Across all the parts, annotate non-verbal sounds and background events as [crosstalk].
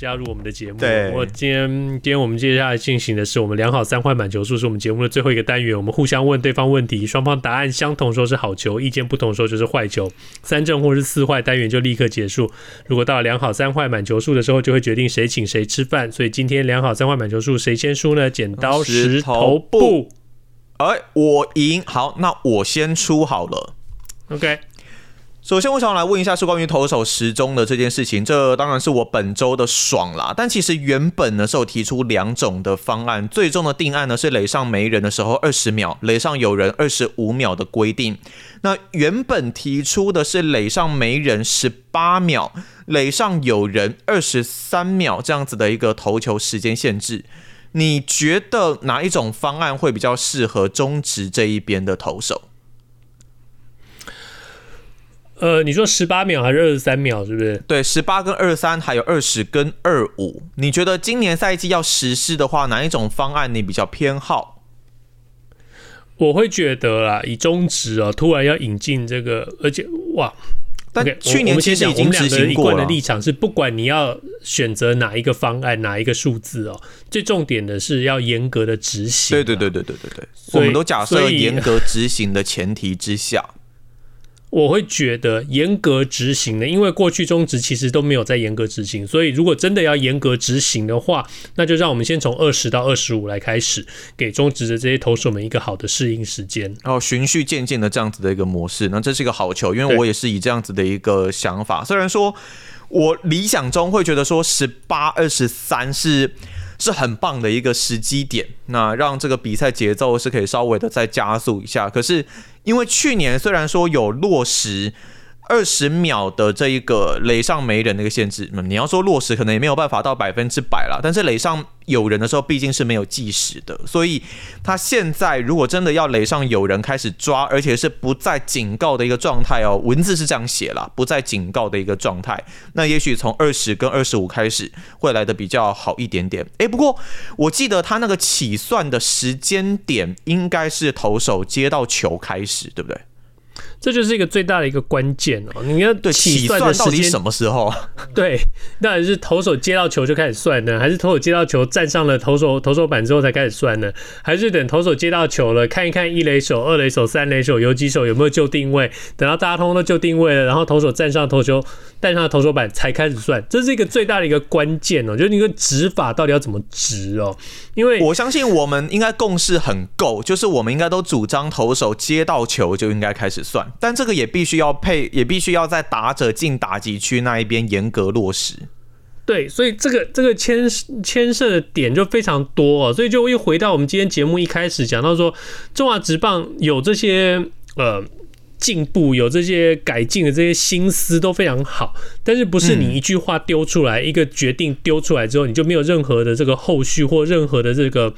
加入我们的节目。对，我今天今天我们接下来进行的是我们良好三坏满球数，是我们节目的最后一个单元。我们互相问对方问题，双方答案相同说是好球，意见不同说就是坏球。三正或是四坏单元就立刻结束。如果到了两好三坏满球数的时候，就会决定谁请谁吃饭。所以今天良好三坏满球数谁先输呢？剪刀石头布。哎、欸，我赢。好，那我先出好了。OK。首先，我想来问一下，是关于投手时钟的这件事情。这当然是我本周的爽啦。但其实原本呢是有提出两种的方案，最终的定案呢是垒上没人的时候二十秒，垒上有人二十五秒的规定。那原本提出的是垒上没人十八秒，垒上有人二十三秒这样子的一个投球时间限制。你觉得哪一种方案会比较适合中职这一边的投手？呃，你说十八秒还是二十三秒，是不是？对，十八跟二十三，还有二十跟二五。你觉得今年赛季要实施的话，哪一种方案你比较偏好？我会觉得啦，以中职啊，突然要引进这个，而且哇，但去年其实已经执行过了。我们两个一贯的立场是，不管你要选择哪一个方案，哪一个数字哦，最重点的是要严格的执行。对对对对对对对，我们都假设严格执行的前提之下。我会觉得严格执行的，因为过去中职其实都没有在严格执行，所以如果真的要严格执行的话，那就让我们先从二十到二十五来开始，给中职的这些投手们一个好的适应时间，然后循序渐进的这样子的一个模式，那这是一个好球，因为我也是以这样子的一个想法，虽然说我理想中会觉得说十八二十三是。是很棒的一个时机点，那让这个比赛节奏是可以稍微的再加速一下。可是因为去年虽然说有落实。二十秒的这一个垒上没人的一个限制，那你要说落实可能也没有办法到百分之百了。但是垒上有人的时候毕竟是没有计时的，所以他现在如果真的要垒上有人开始抓，而且是不再警告的一个状态哦，文字是这样写啦，不再警告的一个状态，那也许从二十跟二十五开始会来的比较好一点点。诶，不过我记得他那个起算的时间点应该是投手接到球开始，对不对？这就是一个最大的一个关键哦！你要对起算的时间到底什么时候？[laughs] 对，到底是投手接到球就开始算呢，还是投手接到球站上了投手投手板之后才开始算呢？还是等投手接到球了，看一看一垒手、二垒手、三垒手、游击手有没有就定位，等到大家通通都就定位了，然后投手站上投球，站上投手板才开始算。这是一个最大的一个关键哦，就是你个执法到底要怎么执哦？因为我相信我们应该共识很够，就是我们应该都主张投手接到球就应该开始算。但这个也必须要配，也必须要在打者进打击区那一边严格落实。对，所以这个这个牵牵涉的点就非常多哦，所以就又回到我们今天节目一开始讲到说，中华职棒有这些呃。进步有这些改进的这些心思都非常好，但是不是你一句话丢出来，一个决定丢出来之后，你就没有任何的这个后续或任何的这个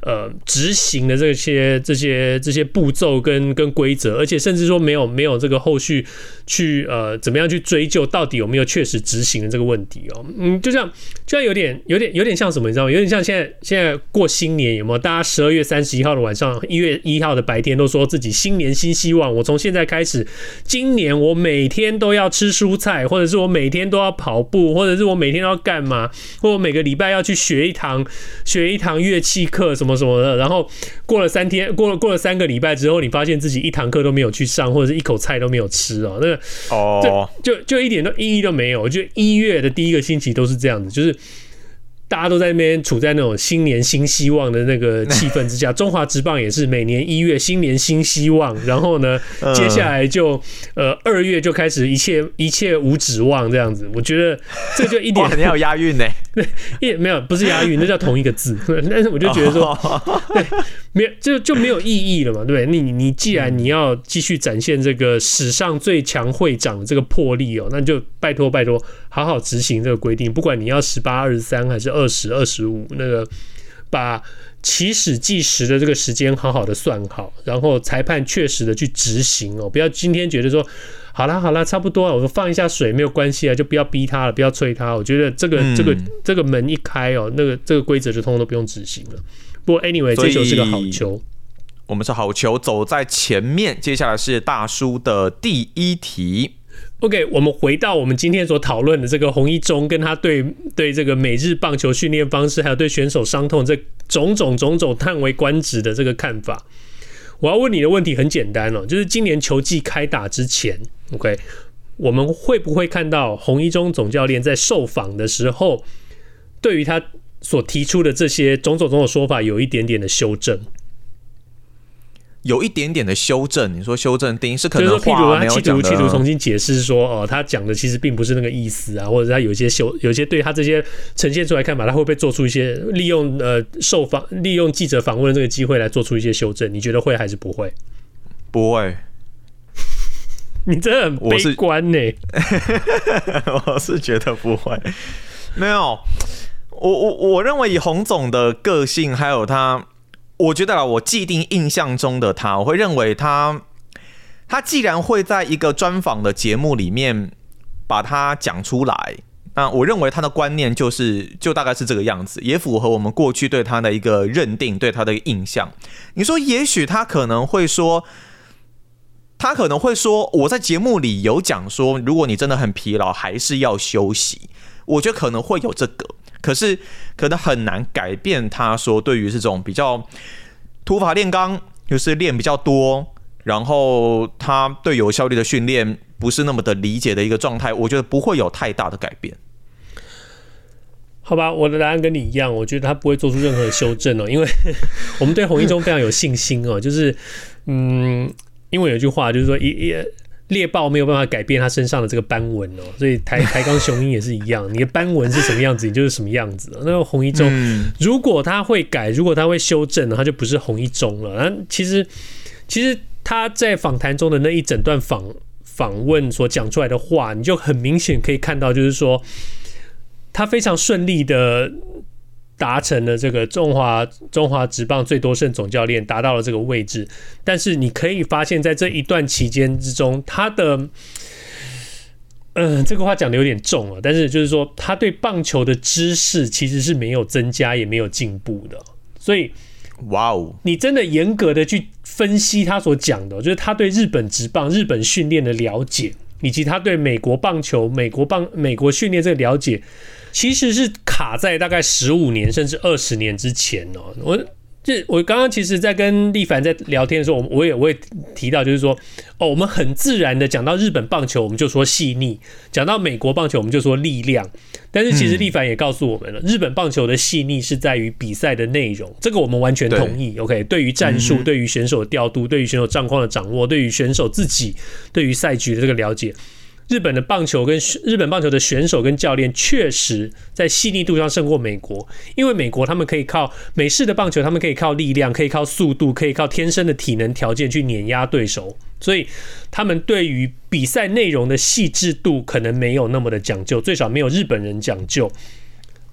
呃执行的这些这些这些步骤跟跟规则，而且甚至说没有没有这个后续去呃怎么样去追究到底有没有确实执行的这个问题哦，嗯，就像就像有点有点有点像什么，你知道吗？有点像现在现在过新年有没有？大家十二月三十一号的晚上，一月一号的白天都说自己新年新希望，我从现在。开始，今年我每天都要吃蔬菜，或者是我每天都要跑步，或者是我每天都要干嘛，或者我每个礼拜要去学一堂学一堂乐器课什么什么的。然后过了三天，过了过了三个礼拜之后，你发现自己一堂课都没有去上，或者是一口菜都没有吃哦，那个哦，就就一点都意义都没有。我觉得一月的第一个星期都是这样子，就是。大家都在那边处在那种新年新希望的那个气氛之下，[laughs] 中华职棒也是每年一月新年新希望，然后呢，接下来就呃二月就开始一切一切无指望这样子。我觉得这就一点 [laughs] 很有押韵呢，[laughs] 对，一没有不是押韵，那叫同一个字。但是我就觉得说，对，没有就就没有意义了嘛，对不对？你你既然你要继续展现这个史上最强会长的这个魄力哦，那就拜托拜托，好好执行这个规定，不管你要十八二十三还是二。十二十五，那个把起始计时的这个时间好好的算好，然后裁判确实的去执行哦，不要今天觉得说好啦好啦，差不多了，我放一下水没有关系啊，就不要逼他了，不要催他。我觉得这个、嗯、这个这个门一开哦，那个这个规则就通通都不用执行了。不过 anyway，这球是个好球，我们是好球走在前面。接下来是大叔的第一题。OK，我们回到我们今天所讨论的这个洪一中跟他对对这个美日棒球训练方式，还有对选手伤痛这种种种种叹为观止的这个看法。我要问你的问题很简单哦，就是今年球季开打之前，OK，我们会不会看到洪一中总教练在受访的时候，对于他所提出的这些种种种种说法有一点点的修正？有一点点的修正，你说修正，定是可能话没有讲的。企图企图重新解释说，哦，他讲的其实并不是那个意思啊，或者他有一些修，有一些对他这些呈现出来看法，他会不会做出一些利用呃受访、利用记者访问的这个机会来做出一些修正？你觉得会还是不会？不会。你真的很悲观呢、欸。[laughs] 我是觉得不会。没有，我我我认为以洪总的个性，还有他。我觉得啊，我既定印象中的他，我会认为他，他既然会在一个专访的节目里面把他讲出来，那我认为他的观念就是，就大概是这个样子，也符合我们过去对他的一个认定，对他的一个印象。你说，也许他可能会说，他可能会说，我在节目里有讲说，如果你真的很疲劳，还是要休息。我觉得可能会有这个。可是，可能很难改变他说对于这种比较土法炼钢，就是练比较多，然后他对有效率的训练不是那么的理解的一个状态。我觉得不会有太大的改变。好吧，我的答案跟你一样，我觉得他不会做出任何修正哦，因为 [laughs] 我们对洪一中非常有信心哦。就是，嗯，因为有句话就是说，一一。猎豹没有办法改变它身上的这个斑纹哦，所以台 [laughs] 台钢雄鹰也是一样，你的斑纹是什么样子，你就是什么样子。那个红一中，如果他会改，如果他会修正，他就不是红一中了。那其实，其实他在访谈中的那一整段访访问所讲出来的话，你就很明显可以看到，就是说他非常顺利的。达成了这个中华中华职棒最多胜总教练，达到了这个位置。但是你可以发现，在这一段期间之中，他的，嗯、呃，这个话讲的有点重了。但是就是说，他对棒球的知识其实是没有增加，也没有进步的。所以，哇哦，你真的严格的去分析他所讲的，就是他对日本职棒、日本训练的了解，以及他对美国棒球、美国棒、美国训练这个了解。其实是卡在大概十五年甚至二十年之前哦。我这我刚刚其实，在跟力帆在聊天的时候，我我也我也提到，就是说，哦，我们很自然的讲到日本棒球，我们就说细腻；讲到美国棒球，我们就说力量。但是其实力帆也告诉我们了，日本棒球的细腻是在于比赛的内容，这个我们完全同意。OK，对于战术、对于选手的调度、对于选手状况的掌握、对于选手自己、对于赛局的这个了解。日本的棒球跟日本棒球的选手跟教练确实在细腻度上胜过美国，因为美国他们可以靠美式的棒球，他们可以靠力量，可以靠速度，可以靠天生的体能条件去碾压对手，所以他们对于比赛内容的细致度可能没有那么的讲究，最少没有日本人讲究。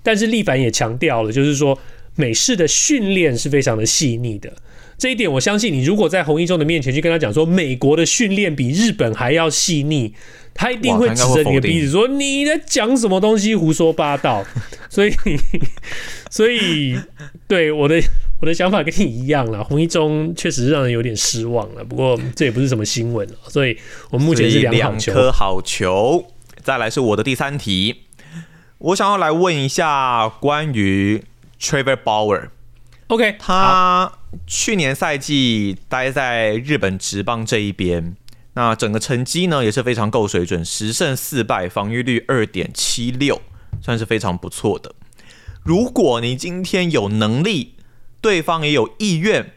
但是力帆也强调了，就是说美式的训练是非常的细腻的。这一点我相信，你如果在洪一中的面前去跟他讲说，美国的训练比日本还要细腻，他一定会指着你的鼻子说，你在讲什么东西，胡说八道。所以，所以 [laughs] 对我的我的想法跟你一样了。洪一中确实让人有点失望了，不过这也不是什么新闻了。所以我们目前是两颗好球。再来是我的第三题，我想要来问一下关于 Trevor Bauer。OK，他去年赛季待在日本职棒这一边，那整个成绩呢也是非常够水准，十胜四败，防御率二点七六，算是非常不错的。如果你今天有能力，对方也有意愿，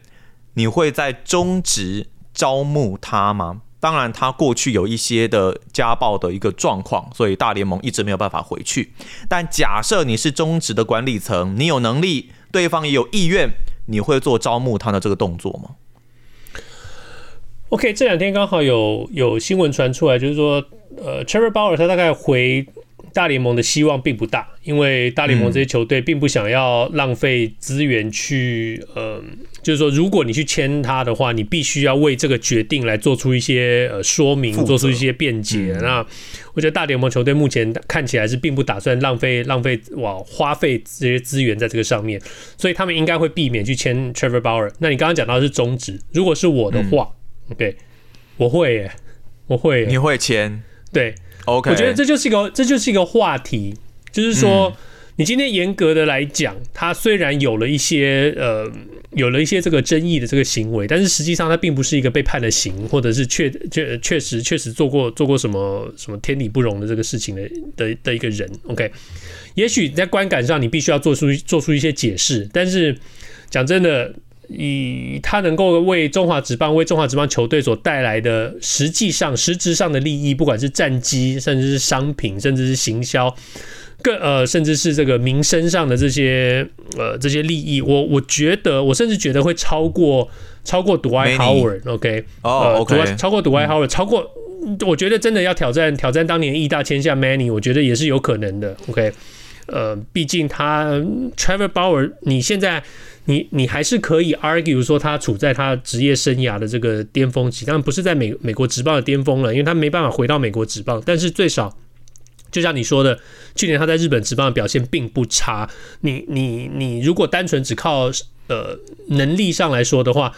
你会在中职招募他吗？当然，他过去有一些的家暴的一个状况，所以大联盟一直没有办法回去。但假设你是中职的管理层，你有能力。对方也有意愿，你会做招募他的这个动作吗？OK，这两天刚好有有新闻传出来，就是说，呃，Trevor Bauer 他大概回大联盟的希望并不大，因为大联盟这些球队并不想要浪费资源去，呃，就是说，如果你去签他的话，你必须要为这个决定来做出一些呃说明，做出一些辩解。那我觉得大联盟球队目前看起来是并不打算浪费浪费哇花费这些资源在这个上面，所以他们应该会避免去签 Trevor Bauer。那你刚刚讲到的是中职，如果是我的话，嗯，OK，我会耶，我会，你会签？对。OK，我觉得这就是一个，这就是一个话题，就是说，嗯、你今天严格的来讲，他虽然有了一些呃，有了一些这个争议的这个行为，但是实际上他并不是一个被判了刑，或者是确确确实确实做过做过什么什么天理不容的这个事情的的的一个人。OK，也许在观感上你必须要做出做出一些解释，但是讲真的。以他能够为中华职棒、为中华职棒球队所带来的实际上、实质上的利益，不管是战机，甚至是商品，甚至是行销，更呃，甚至是这个民生上的这些呃这些利益，我我觉得，我甚至觉得会超过超过 Dwight Howard，OK，哦，OK，超过 Dwight Howard，超过，我觉得真的要挑战挑战当年义大签下 Manny，我觉得也是有可能的，OK，呃，毕竟他 Trevor Bauer，你现在。你你还是可以 argue 说他处在他职业生涯的这个巅峰期，当然不是在美美国职棒的巅峰了，因为他没办法回到美国职棒。但是最少，就像你说的，去年他在日本职棒的表现并不差。你你你如果单纯只靠呃能力上来说的话，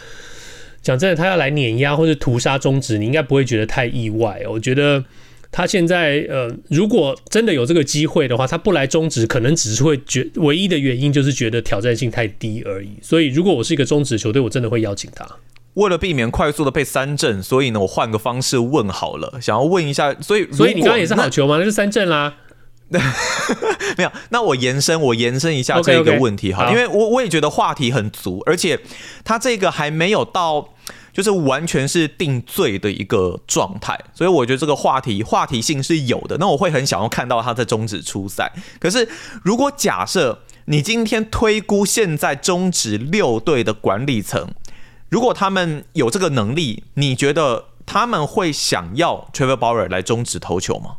讲真的，他要来碾压或者屠杀中职，你应该不会觉得太意外。我觉得。他现在呃，如果真的有这个机会的话，他不来中职，可能只是会觉唯一的原因就是觉得挑战性太低而已。所以，如果我是一个中职球队，我真的会邀请他。为了避免快速的被三振，所以呢，我换个方式问好了，想要问一下，所以所以你刚刚也是好球吗？那是三振啦。[laughs] 没有，那我延伸，我延伸一下这个问题哈，okay, okay, 因为我我也觉得话题很足，而且他这个还没有到。就是完全是定罪的一个状态，所以我觉得这个话题话题性是有的。那我会很想要看到他在终止出赛。可是如果假设你今天推估现在终止六队的管理层，如果他们有这个能力，你觉得他们会想要 Trevor Bauer 来终止投球吗？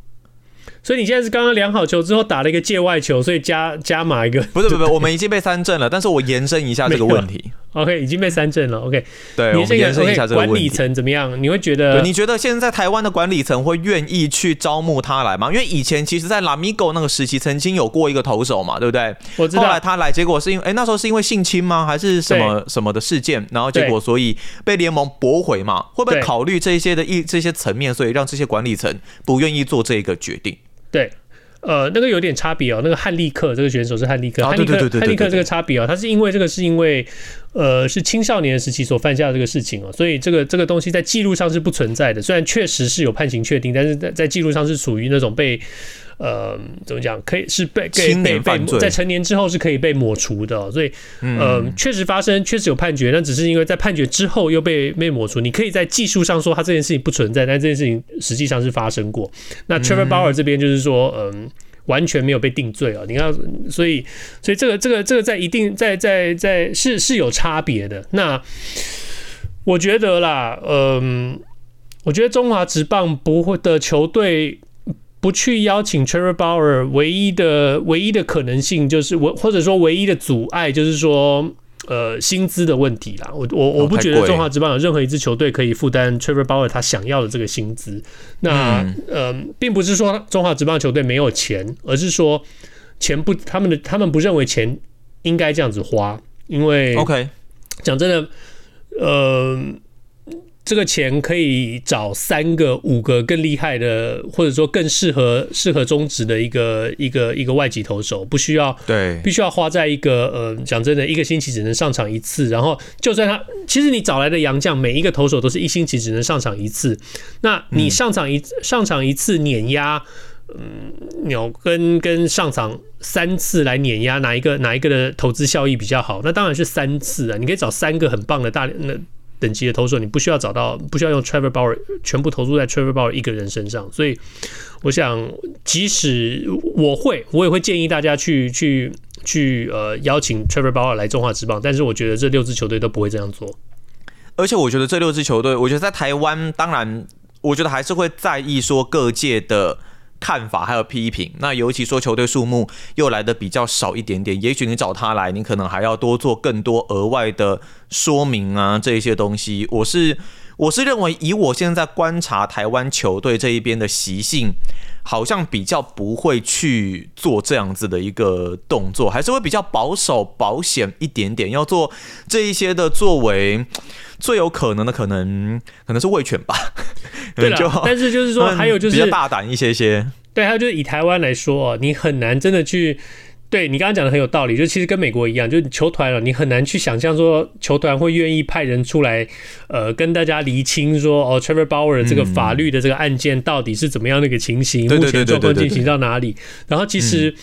所以你现在是刚刚量好球之后打了一个界外球，所以加加码一个？不是不是，我们已经被三振了。但是我延伸一下这个问题。[laughs] OK，已经被三振了。OK，对，我们延伸一下这个问题。管理层怎么样？你会觉得？你觉得现在在台湾的管理层会愿意去招募他来吗？因为以前其实，在 Lamigo 那个时期，曾经有过一个投手嘛，对不对？我知道。后来他来，结果是因为，哎、欸，那时候是因为性侵吗？还是什么什么的事件？然后结果所以被联盟驳回嘛？会不会考虑这些的一这些层面，所以让这些管理层不愿意做这个决定？对。呃，那个有点差别哦。那个汉利克这个选手是汉利克，汉利克，汉利克这个差别哦，他是因为这个是因为，呃，是青少年时期所犯下的这个事情哦，所以这个这个东西在记录上是不存在的。虽然确实是有判刑确定，但是在在记录上是属于那种被。呃，怎么讲？可以是被被被在成年之后是可以被抹除的，哦，所以，呃，确实发生，确实有判决，但只是因为在判决之后又被被抹除。你可以在技术上说他这件事情不存在，但这件事情实际上是发生过。那 Trevor Bauer 这边就是说，嗯、呃，完全没有被定罪哦。你看，所以，所以这个这个这个在一定在在在是是有差别的。那我觉得啦，嗯、我觉得中华职棒不会的球队。不去邀请 Trevor Bauer，唯一的唯一的可能性就是我，或者说唯一的阻碍就是说，呃，薪资的问题啦。我我我不觉得中华职棒有任何一支球队可以负担 Trevor Bauer 他想要的这个薪资。那呃，并不是说中华职棒球队没有钱，而是说钱不，他们的他们不认为钱应该这样子花，因为 OK，讲真的，呃。这个钱可以找三个、五个更厉害的，或者说更适合适合中职的一个一个一个外籍投手，不需要对，必须要花在一个呃，讲真的，一个星期只能上场一次。然后，就算他其实你找来的洋将，每一个投手都是一星期只能上场一次。那你上场一上场一次碾压，嗯，有跟跟上场三次来碾压，哪一个哪一个的投资效益比较好？那当然是三次啊！你可以找三个很棒的大那。等级的投手，你不需要找到，不需要用 Trevor Bauer 全部投注在 Trevor Bauer 一个人身上。所以，我想，即使我会，我也会建议大家去去去呃邀请 Trevor Bauer 来中华职棒。但是，我觉得这六支球队都不会这样做。而且，我觉得这六支球队，我觉得在台湾，当然，我觉得还是会在意说各界的看法还有批评。那尤其说球队数目又来的比较少一点点，也许你找他来，你可能还要多做更多额外的说明啊，这一些东西。我是我是认为，以我现在观察台湾球队这一边的习性。好像比较不会去做这样子的一个动作，还是会比较保守保险一点点。要做这一些的作为，最有可能的可能可能是味犬吧。[laughs] 对了，但是就是说，还有就是比较大胆一些些。对，还有就是以台湾来说，你很难真的去。对你刚刚讲的很有道理，就其实跟美国一样，就球团了，你很难去想象说球团会愿意派人出来，呃，跟大家厘清说，哦，Trevor Bauer 这个法律的这个案件到底是怎么样的一个情形，目前状况进行到哪里？然后其实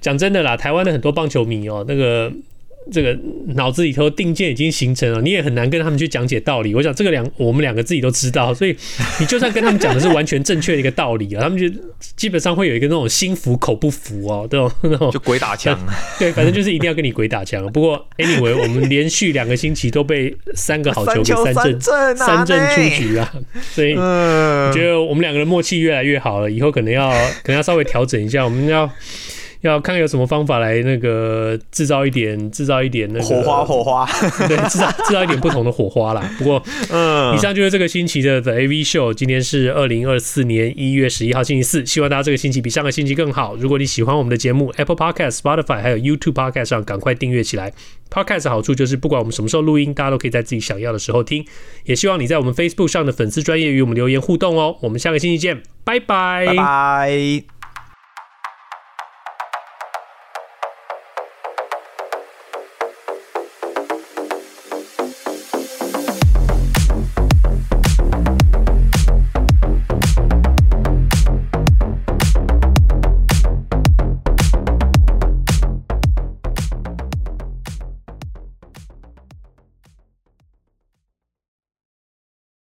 讲真的啦，台湾的很多棒球迷哦，那个。这个脑子里头定见已经形成了，你也很难跟他们去讲解道理。我想这个两我们两个自己都知道，所以你就算跟他们讲的是完全正确的一个道理啊，他们就基本上会有一个那种心服口不服哦，这种那种就鬼打墙。对，反正就是一定要跟你鬼打墙。不过 anyway，我们连续两个星期都被三个好球给三振三振出局啊，所以我觉得我们两个人默契越来越好了，以后可能要可能要稍微调整一下，我们要。要看有什么方法来那个制造一点，制造一点那个火花，火花，[laughs] 对，制造制造一点不同的火花啦。不过，嗯，以上就是这个星期的 The AV Show。今天是二零二四年一月十一号星期四，希望大家这个星期比上个星期更好。如果你喜欢我们的节目，Apple Podcast、Spotify 还有 YouTube Podcast 上赶快订阅起来。Podcast 的好处就是不管我们什么时候录音，大家都可以在自己想要的时候听。也希望你在我们 Facebook 上的粉丝专业与我们留言互动哦。我们下个星期见，拜拜，拜拜。